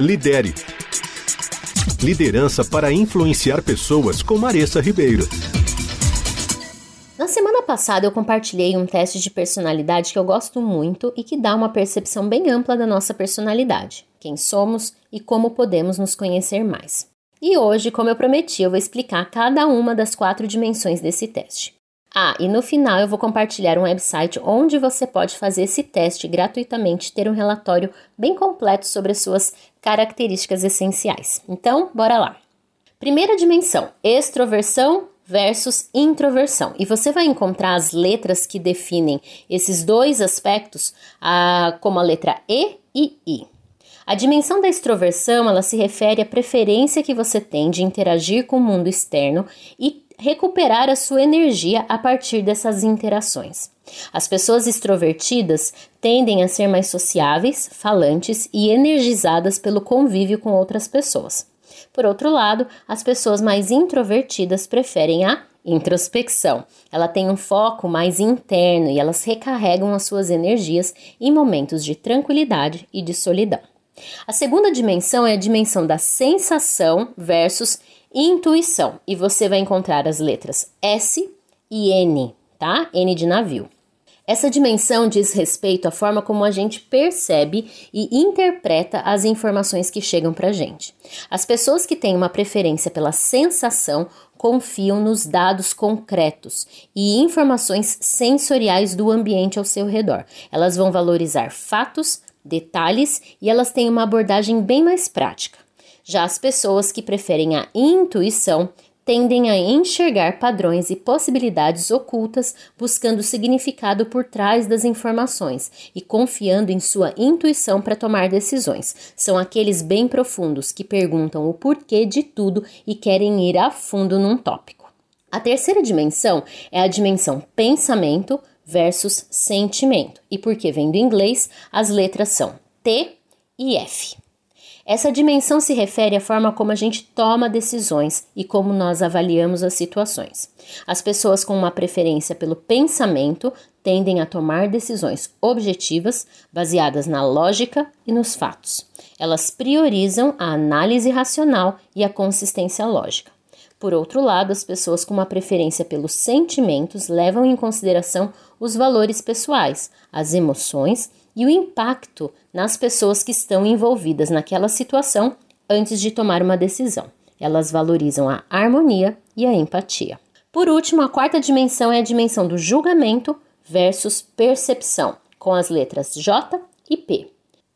Lidere. Liderança para influenciar pessoas com Maressa Ribeiro. Na semana passada eu compartilhei um teste de personalidade que eu gosto muito e que dá uma percepção bem ampla da nossa personalidade, quem somos e como podemos nos conhecer mais. E hoje, como eu prometi, eu vou explicar cada uma das quatro dimensões desse teste. Ah, e no final eu vou compartilhar um website onde você pode fazer esse teste gratuitamente, ter um relatório bem completo sobre as suas características essenciais. Então, bora lá. Primeira dimensão: extroversão versus introversão. E você vai encontrar as letras que definem esses dois aspectos, como a letra E e I. A dimensão da extroversão, ela se refere à preferência que você tem de interagir com o mundo externo e recuperar a sua energia a partir dessas interações. As pessoas extrovertidas tendem a ser mais sociáveis, falantes e energizadas pelo convívio com outras pessoas. Por outro lado, as pessoas mais introvertidas preferem a introspecção. Ela tem um foco mais interno e elas recarregam as suas energias em momentos de tranquilidade e de solidão. A segunda dimensão é a dimensão da sensação versus intuição, e você vai encontrar as letras S e N, tá? N de navio. Essa dimensão diz respeito à forma como a gente percebe e interpreta as informações que chegam para gente. As pessoas que têm uma preferência pela sensação confiam nos dados concretos e informações sensoriais do ambiente ao seu redor. Elas vão valorizar fatos, detalhes e elas têm uma abordagem bem mais prática. Já as pessoas que preferem a intuição tendem a enxergar padrões e possibilidades ocultas, buscando significado por trás das informações e confiando em sua intuição para tomar decisões. São aqueles bem profundos que perguntam o porquê de tudo e querem ir a fundo num tópico. A terceira dimensão é a dimensão pensamento versus sentimento. E porque vem do inglês, as letras são T e F. Essa dimensão se refere à forma como a gente toma decisões e como nós avaliamos as situações. As pessoas com uma preferência pelo pensamento tendem a tomar decisões objetivas, baseadas na lógica e nos fatos. Elas priorizam a análise racional e a consistência lógica. Por outro lado, as pessoas com uma preferência pelos sentimentos levam em consideração os valores pessoais, as emoções e o impacto nas pessoas que estão envolvidas naquela situação antes de tomar uma decisão. Elas valorizam a harmonia e a empatia. Por último, a quarta dimensão é a dimensão do julgamento versus percepção, com as letras J e P.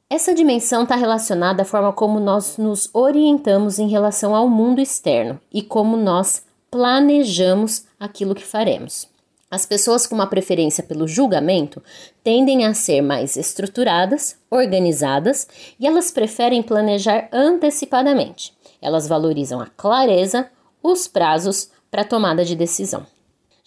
Essa dimensão está relacionada à forma como nós nos orientamos em relação ao mundo externo e como nós planejamos aquilo que faremos. As pessoas com uma preferência pelo julgamento tendem a ser mais estruturadas, organizadas e elas preferem planejar antecipadamente. Elas valorizam a clareza, os prazos para tomada de decisão.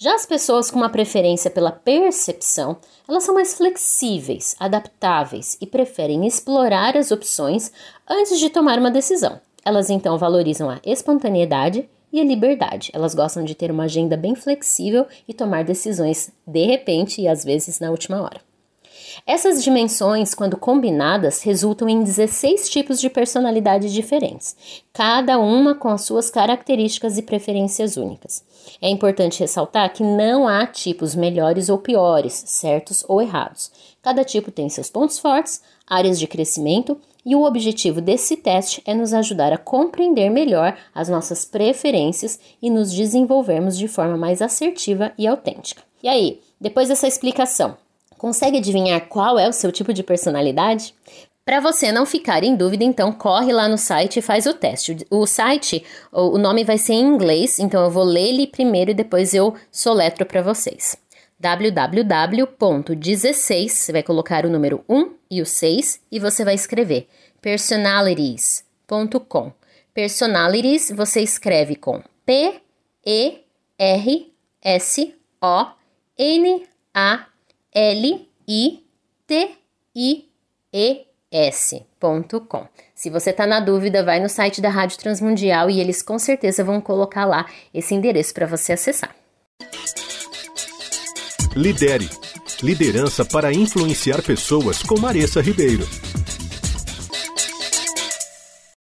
Já as pessoas com uma preferência pela percepção, elas são mais flexíveis, adaptáveis e preferem explorar as opções antes de tomar uma decisão. Elas então valorizam a espontaneidade e a liberdade. Elas gostam de ter uma agenda bem flexível e tomar decisões de repente e às vezes na última hora. Essas dimensões, quando combinadas, resultam em 16 tipos de personalidade diferentes, cada uma com as suas características e preferências únicas. É importante ressaltar que não há tipos melhores ou piores, certos ou errados. Cada tipo tem seus pontos fortes, áreas de crescimento e o objetivo desse teste é nos ajudar a compreender melhor as nossas preferências e nos desenvolvermos de forma mais assertiva e autêntica. E aí, depois dessa explicação, consegue adivinhar qual é o seu tipo de personalidade? Para você não ficar em dúvida, então corre lá no site e faz o teste. O site, o nome vai ser em inglês, então eu vou ler ele primeiro e depois eu soletro para vocês www.16, você vai colocar o número 1 e o 6 e você vai escrever personalities.com. Personalities você escreve com P E R S O N A L I T I E S.com. Se você está na dúvida, vai no site da Rádio Transmundial e eles com certeza vão colocar lá esse endereço para você acessar. Lidere. Liderança para influenciar pessoas com Maressa Ribeiro.